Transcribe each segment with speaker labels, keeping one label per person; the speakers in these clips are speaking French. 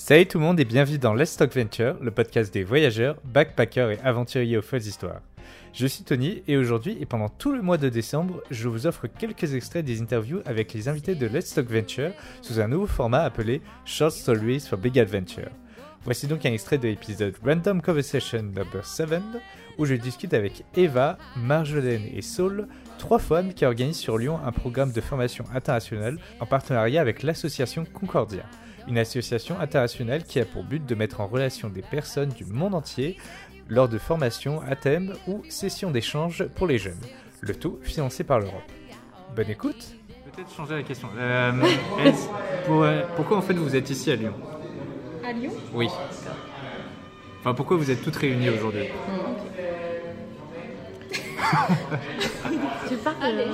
Speaker 1: Salut tout le monde et bienvenue dans Let's Talk Venture, le podcast des voyageurs, backpackers et aventuriers aux folles histoires. Je suis Tony et aujourd'hui et pendant tout le mois de décembre, je vous offre quelques extraits des interviews avec les invités de Let's Talk Venture sous un nouveau format appelé Short Stories for Big Adventure. Voici donc un extrait de l'épisode Random Conversation Number 7 où je discute avec Eva, Marjolaine et Saul, trois femmes qui organisent sur Lyon un programme de formation internationale en partenariat avec l'association Concordia une association internationale qui a pour but de mettre en relation des personnes du monde entier lors de formations à thème ou sessions d'échange pour les jeunes, le tout financé par l'Europe. Bonne écoute. Peut-être changer la question. Euh, pour, euh, pourquoi en fait vous êtes ici à Lyon?
Speaker 2: À Lyon?
Speaker 1: Oui. Enfin, pourquoi vous êtes toutes réunies aujourd'hui?
Speaker 2: Tu parles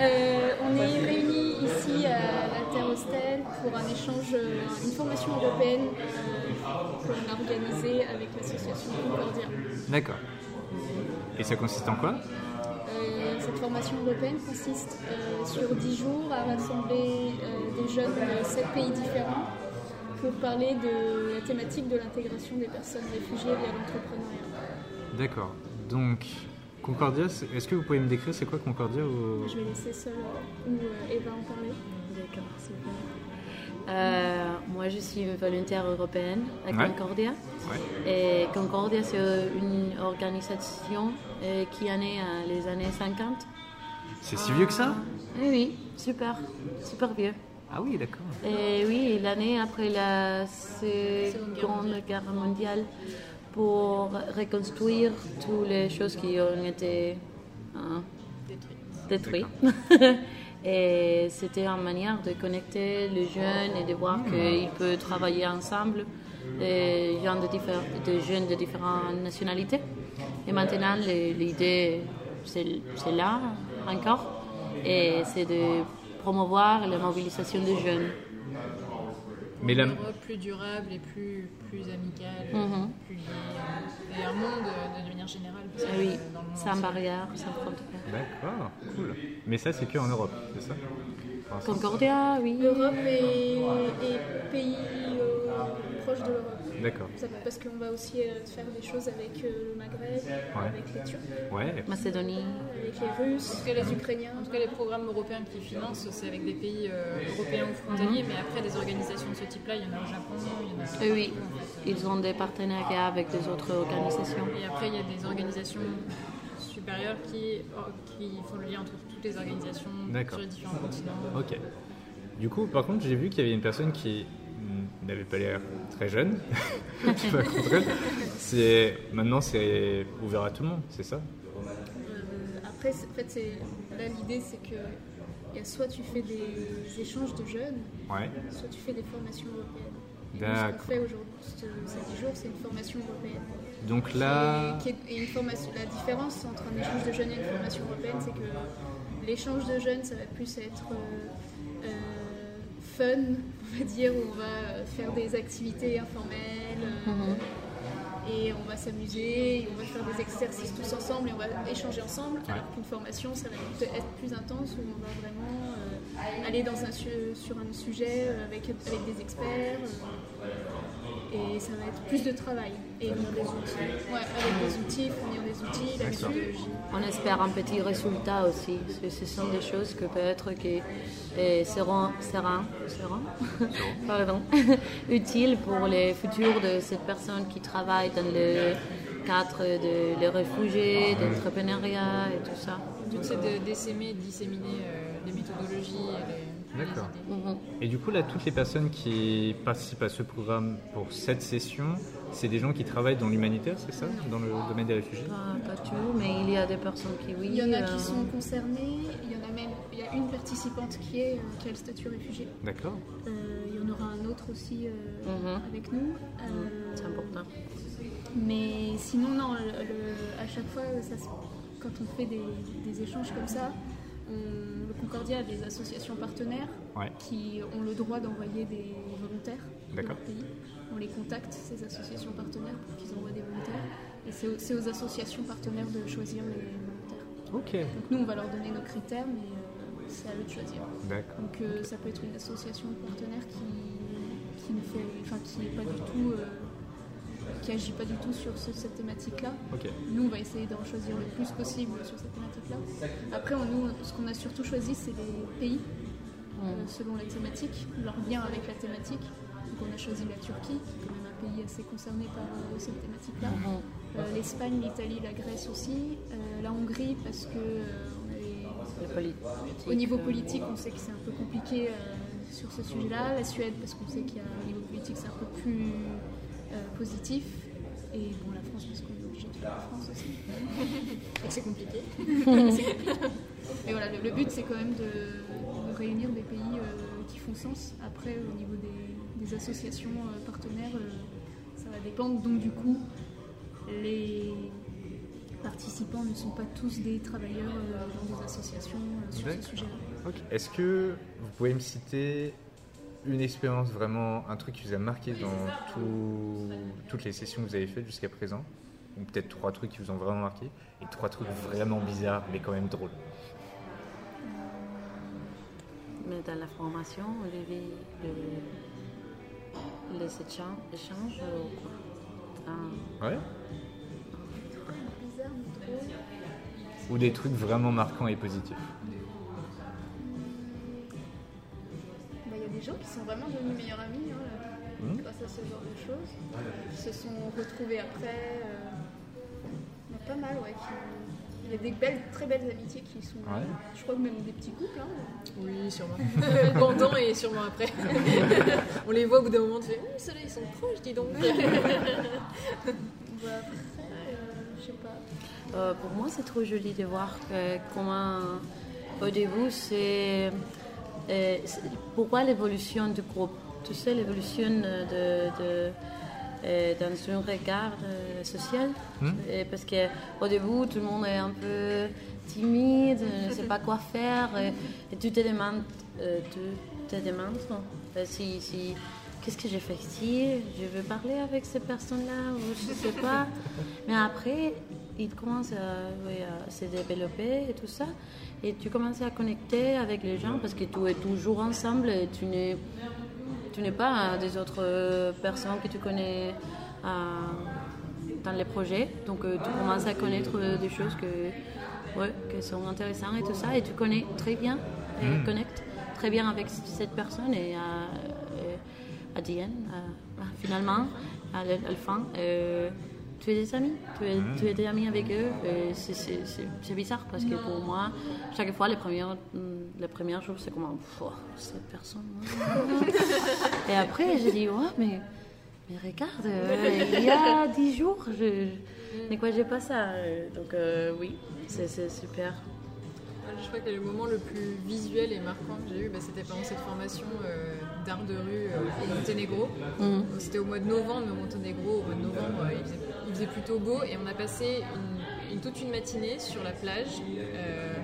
Speaker 2: euh, On est réunis ici à la Terre Hostel pour un échange, euh, une formation européenne euh, qu'on a organisée avec l'association Concordia.
Speaker 1: D'accord. Et ça consiste en quoi?
Speaker 2: Euh, cette formation européenne consiste euh, sur 10 jours à rassembler euh, des jeunes de 7 pays différents pour parler de la thématique de l'intégration des personnes réfugiées via l'entrepreneuriat.
Speaker 1: D'accord. Donc, Concordia, c'est- est-ce que vous pouvez me décrire c'est quoi Concordia ou...
Speaker 2: Je vais laisser seule ou euh, Eva en parler.
Speaker 3: D'accord, super. Euh, moi, je suis volontaire européenne à. Concordia.
Speaker 1: Ouais.
Speaker 3: Et Concordia, c'est une organisation euh, qui est née les années 50.
Speaker 1: C'est si vieux que ça
Speaker 3: Oui, oui, super, super vieux.
Speaker 1: Ah oui, d'accord.
Speaker 3: Et oui, l'année après la Seconde Guerre mondiale pour reconstruire toutes les choses qui ont été hein, détruites. et c'était une manière de connecter les jeunes et de voir qu'ils peuvent travailler ensemble, des gens de, diffé- de jeunes de différentes nationalités. Et maintenant, l'idée, c'est là encore, et c'est de promouvoir la mobilisation des jeunes.
Speaker 1: Mais la...
Speaker 4: Une Europe plus durable et plus, plus amicale,
Speaker 3: Mhm.
Speaker 4: plus liée, et un monde euh, de manière générale. parce
Speaker 3: Ah
Speaker 4: que,
Speaker 3: oui,
Speaker 4: euh,
Speaker 3: sans
Speaker 4: entier.
Speaker 3: barrière, sans frontières.
Speaker 1: D'accord, cool. Mais ça, c'est que en Europe, c'est ça? C'est-
Speaker 3: Concordia, oui.
Speaker 2: L'Europe et, et pays euh, de l'Europe.
Speaker 1: D'accord.
Speaker 2: Parce qu'on va aussi euh, faire des choses avec euh, le Maghreb, avec les Turcs,
Speaker 1: Ouais.
Speaker 3: Macédonie.
Speaker 2: avec les Russes,
Speaker 4: que
Speaker 2: les
Speaker 4: les-
Speaker 2: Ukrainiens.
Speaker 4: En tout cas, les programmes européens qui financent, c'est avec des pays euh, européens ou frontaliers, mais après, des organisations de ce type-là, il y en a au Japon, il y en a
Speaker 3: Euh, oui, ils ont des partenariats avec des autres organisations.
Speaker 4: Et après, il y a des organisations supérieures qui, oh, qui font le lien entre toutes les organisations
Speaker 1: D'accord.
Speaker 4: sur les différents continents.
Speaker 1: Ok. Du coup, par contre, j'ai vu qu'il y avait une personne qui n'avait pas l'air très jeune. Je sais pas contre elle. C'est maintenant c'est ouvert à tout le monde, c'est ça?
Speaker 2: Euh, après, en fait, là, l'idée, c'est que il y a soit tu fais des échanges de jeunes,
Speaker 1: Ouais.
Speaker 2: soit tu fais des formations européennes. Ce qu'on fait aujourd'hui, ce- ces 10 jours, c'est une formation européenne.
Speaker 1: Donc là,
Speaker 2: Qui est- qui est- et une formation, la différence entre un échange de jeunes et une formation européenne, c'est que l'échange de jeunes, ça va plus être euh, euh, fun, on va dire, où on va faire des activités informelles. euh, Et on va s'amuser, et on va faire des exercices tous ensemble et on va échanger ensemble. Alors qu'une formation, ça va être plus intense où on va vraiment euh, aller dans un su- sur un sujet euh, avec, avec des experts. euh, et ça va être plus de travail. Et donc des outils. Ouais, avec des outils, fournir des outils, méthodologie.
Speaker 3: On espère un petit résultat aussi. Ce, ce sont des choses que peut-être qui euh, seront, seront, seront pardon, utiles pour les futurs de cette personne qui travaille dans le cadre de les réfugiés, d'entrepreneuriat et tout ça.
Speaker 4: Donc, c'est de d'essaimer, de disséminer euh, les méthodologies et les
Speaker 1: D'accord.
Speaker 3: Mhm.
Speaker 1: et du coup là, toutes les personnes qui participent à ce programme pour cette session, c'est des gens qui travaillent dans l'humanitaire, c'est ça, dans le domaine des réfugiés?
Speaker 3: Pas, pas tout, mais il y a des personnes qui oui.
Speaker 2: Il y en a
Speaker 3: euh,
Speaker 2: qui sont concernés, il y en a même, il y a une participante qui, est, euh, qui a le statut réfugié.
Speaker 1: D'accord.
Speaker 2: Euh, il y en aura un autre aussi euh,
Speaker 3: Mhm.
Speaker 2: avec nous. Euh,
Speaker 3: C'est important.
Speaker 2: Mais sinon, non, le- le- à chaque fois, ça se- quand on fait des, des échanges comme ça, on- le Concordia a des associations partenaires
Speaker 1: Ouais.
Speaker 2: qui ont le droit d'envoyer des volontaires
Speaker 1: D'accord.
Speaker 2: leur pays. On les contacte, ces associations partenaires, pour qu'ils envoient des volontaires. Et c'est aux, associations partenaires de choisir les volontaires. Donc nous, on va leur donner nos critères, mais euh, c'est à eux de choisir. Donc euh, ça peut être une association partenaire qui, qui ne fait, enfin, qui est pas du tout, euh, qui agit pas du tout sur ce- cette thématique-là. Nous, on va essayer d'en choisir le plus possible sur cette thématique-là. Après, on- nous, ce qu'on a surtout choisi, c'est les pays euh, selon la thématique, leur lien avec la thématique. Donc, on a choisi la Turquie, qui est quand même un pays assez concerné par euh, cette thématique-là. Euh, L'Espagne, l'Italie, la Grèce aussi. Euh, la Hongrie, parce que euh, on avait- au niveau politique, on sait que c'est un peu compliqué euh, sur ce sujet-là. La Suède, parce qu'on sait qu'il y a au niveau politique, c'est un peu plus positif. Et bon, la France, parce qu'on est obligé de faire la France aussi.
Speaker 4: Donc c'est compliqué.
Speaker 2: Mais voilà, le, le but, c'est quand même de, de réunir des pays euh, qui font sens. Après, au niveau des, des associations euh, partenaires, euh, ça va dépendre. Donc, du coup, les participants ne sont pas tous des travailleurs euh, dans des associations euh, sur ce sujet-là.
Speaker 1: Est-ce que vous pouvez me citer une expérience vraiment, un truc qui vous a marqué dans tout- toutes les sessions que vous avez faites jusqu'à présent? Ou peut-être trois trucs qui vous ont vraiment marqué et trois trucs vraiment bizarres mais quand même drôles?
Speaker 3: Mais dans la formation, on avait le, les échanges, ou quoi? Ah,
Speaker 1: Ouais. Ou des trucs vraiment marquants et positifs
Speaker 2: gens qui sont vraiment devenus meilleurs amis hein,
Speaker 1: Mhm.
Speaker 2: grâce à ce genre de choses. Qui se sont retrouvés après. euh, Il y en a pas mal, ouais. qui- Il y a des belles, très belles amitiés qui sont.
Speaker 1: Ouais.
Speaker 2: Je crois que même des petits couples. Hein.
Speaker 4: Oui, sûrement. Pendant et sûrement après. On les voit au bout d'un moment, tu fais, Hum, ceux-là ils sont proches, dis donc.
Speaker 2: Bah, après, euh, je sais pas.
Speaker 3: Euh, pour moi, c'est trop joli de voir que- comment, au début, c'est. Euh, pourquoi l'évolution du groupe? Tu sais, l'évolution de, de- euh, dans un regard euh, social. Et Parce qu'au début, tout le monde est un peu timide, ne sait pas quoi faire, et, et tu te demandes, tu te demandes si, si qu'est-ce que j'ai fait ici? Je veux parler avec ces personnes-là ou je sais pas. Mais après, il commence à, oui, à se développer et tout ça, et tu commences à connecter avec les gens parce que tu es toujours ensemble et tu n'es tu n'es pas des autres euh, personnes que tu connais euh, dans les projets. Donc euh, tu commences à connaître des choses que, ouais, qui sont intéressantes et tout ça. Et tu connais très bien, et connectes très bien avec cette personne. Et à, à- finalement, à la, à la fin, euh, tu es des amis? Tu es, tu es des amis avec eux? Et c'est- bizarre parce que pour moi, chaque fois, les premiers, les premiers jours, c'est comme oh, cette personne. Et après, j'ai dit, ouais, mais, mais regarde, euh, il y a dix jours, je, je ne croyais pas ça. Euh, Donc, euh, oui, c'est super.
Speaker 4: Je crois que le moment le plus visuel et marquant que j'ai eu, bah, c'était pendant cette formation euh, d'art de rue euh, au Monténégro.
Speaker 3: Mm.
Speaker 4: Donc, C'était au mois de novembre, mais au Monténégro, au mois de novembre, euh, il, faisait, faisait plutôt beau et on a passé toute une matinée sur la plage, euh,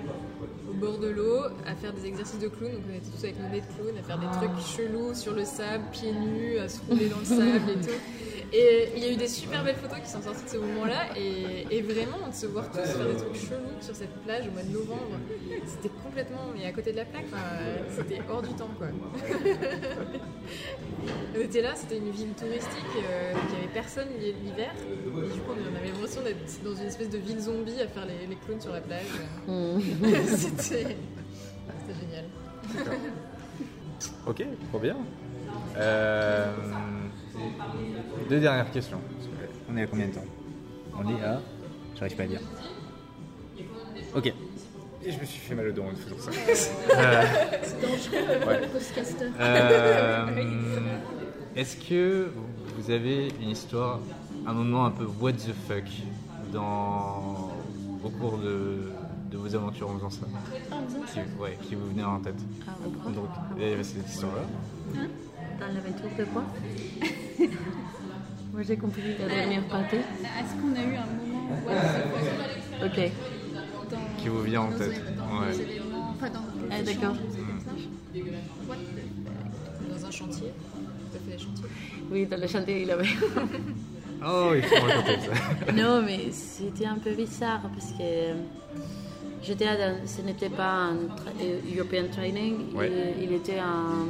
Speaker 4: au bord de l'eau, à faire des exercices de clown. Donc on était tous avec nos nez de clown, à faire des trucs chelous sur le sable, pieds nus, à se rouler dans le sable et tout. Et il y a eu des super belles photos qui sont sorties de ce moment-là. Et, et vraiment, de se voir tous faire des trucs chelous sur cette plage au mois de novembre, c'était complètement. Mais à côté de la plaque, c'était hors du temps quoi. on était là, c'était une ville touristique, euh, il n'y avait personne l'hiver. Et du coup, on avait l'impression d'être dans une espèce de ville zombie à faire les, les clowns sur la plage. c'était c'était génial.
Speaker 1: Ok, trop bien. Euh, deux dernières questions. On est à combien de temps On est à. J'arrive pas à dire. Ok. Et je me suis fait mal au dos en faisant ça. Euh,
Speaker 2: C'est dangereux,
Speaker 1: Ouais.
Speaker 2: le podcaster.
Speaker 1: euh, Est-ce que vous avez une histoire, un moment un peu what the fuck dans, au cours de, de vos aventures en faisant ça qui, ouais, qui vous venait en tête
Speaker 3: Ah,
Speaker 1: Donc, il y avait cette histoire-là.
Speaker 3: Dans l'aventure de quoi? Moi, j'ai compris la dernière partie.
Speaker 2: Est-ce qu'on a eu un moment où ouais,
Speaker 3: Ok.
Speaker 2: dans,
Speaker 1: Qui vous vient en tête.
Speaker 2: un- dans
Speaker 1: Ouais.
Speaker 2: enfin dans
Speaker 3: Ah, d'accord.
Speaker 2: the-
Speaker 4: Dans un chantier, fait.
Speaker 3: Oui, dans le chantier, il avait.
Speaker 1: Oh, il faut raconter ça.
Speaker 3: non, mais c'était un peu bizarre parce que J'étais ce n'était pas un European Training, il, était un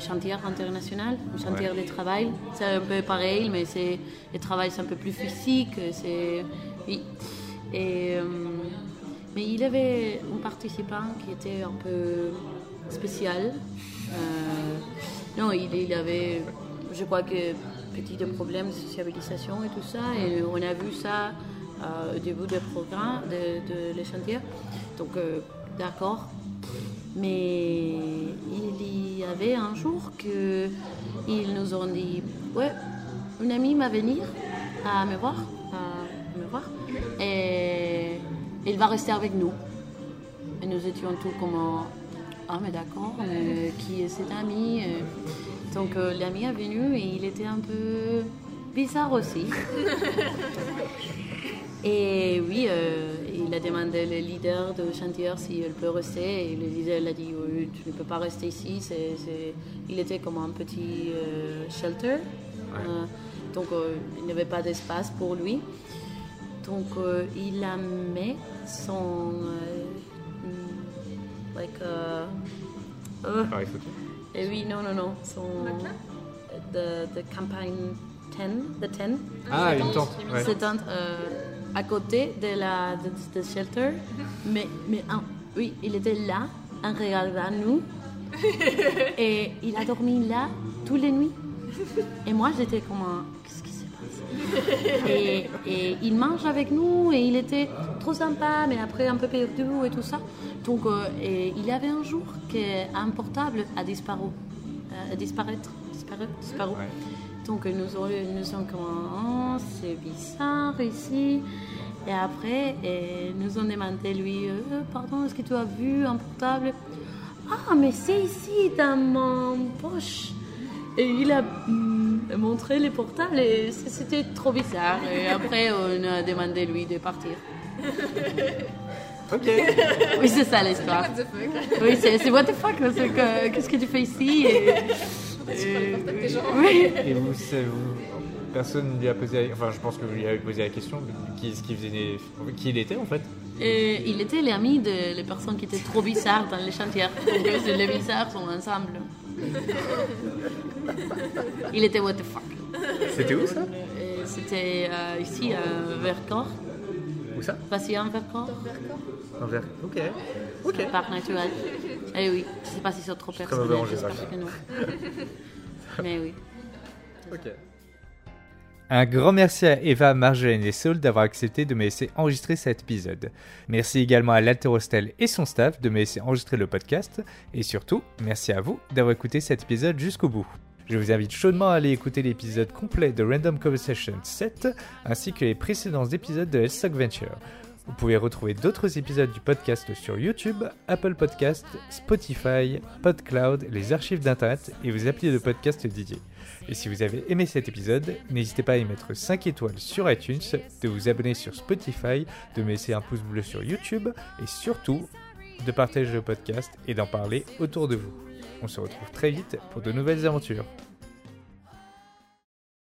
Speaker 3: chantier international, un chantier de travail. C'est un peu pareil, mais c'est le travail c'est un peu plus physique. C'est oui. Et, mais il avait un participant qui était un peu spécial. non, il, il avait, je crois que petits problèmes de sociabilisation et tout ça. Et on a vu ça euh, au début du programme, de, de chantier. Donc, euh, d'accord. Mais il y avait un jour que ils nous ont dit Ouais, une amie va venir à me voir, à me voir et il va rester avec nous. Et nous étions tous comme Ah, mais d'accord, qui est cet ami donc euh, l'ami est venu et il était un peu bizarre aussi. et oui, euh, il a demandé le leader de chantier si elle peut rester. Et le leader a dit oui, tu ne peux pas rester ici. Il était comme un petit euh, shelter. donc il n'y avait pas d'espace pour lui. Donc il a mis son... like, et oui, non, non, non. Son, de, de campagne 10, de 10.
Speaker 1: Ah, une tente. Ouais.
Speaker 3: À côté de la de, de shelter. mais, mais ah, oui, il était là, en regardant nous. et il a dormi là toutes les nuits. Et moi, j'étais comme un... Qu'est-ce qui se passe et, et, il mange avec nous et il était trop sympa, mais après un peu perdu et tout ça. Donc, euh, et il y avait un jour qu'un portable a disparu, euh, disparaître, disparu, disparu. Donc nous, nous sommes comme oh, c'est bizarre ici. Et après, et nous ont demandé lui, euh, pardon, est-ce que tu as vu un portable? Ah, mais c'est ici dans mon poche. Et il a mm, montré les portables et c'était trop bizarre. Et après, on a demandé lui de partir.
Speaker 1: Ok.
Speaker 3: Oui, c'est ça l'histoire. Oui, c'est what the fuck. Qu'est-ce que tu fais ici? Et,
Speaker 4: et,
Speaker 3: oui.
Speaker 1: et vous, vous, personne ne lui a posé, enfin, je pense que vous lui avez posé la question, qui, ce qui faisait, qui il était en fait?
Speaker 3: Et il était l'ami de les personnes qui étaient trop bizarres dans les chantiers. Les bizarres sont ensemble. Il était what the fuck?
Speaker 1: C'était où ça?
Speaker 3: C'était euh, ici à Vercors.
Speaker 1: Où ça
Speaker 3: Passé en Vercors.
Speaker 1: En Vercors. Ok. Ok.
Speaker 3: Un parc naturel. Eh oui, je sais pas si c'est trop personnel.
Speaker 1: mauvais en géographie.
Speaker 3: que non. Mais oui.
Speaker 1: Ok. Un grand merci à Eva, Marjolaine et Saul d'avoir accepté de me laisser enregistrer cet épisode. Merci également à l'Alterostel et son staff de me laisser enregistrer le podcast. Et surtout, merci à vous d'avoir écouté cet épisode jusqu'au bout. Je vous invite chaudement à aller écouter l'épisode complet de Random Conversation 7 ainsi que les précédents épisodes de Stock Venture. Vous pouvez retrouver d'autres épisodes du podcast sur YouTube, Apple Podcast, Spotify, PodCloud, les archives d'Internet et vos applis de podcast dédiés. Et si vous avez aimé cet épisode, n'hésitez pas à y mettre 5 étoiles sur iTunes, de vous abonner sur Spotify, de me laisser un pouce bleu sur YouTube et surtout de partager le podcast et d'en parler autour de vous. On se retrouve très vite pour de nouvelles aventures.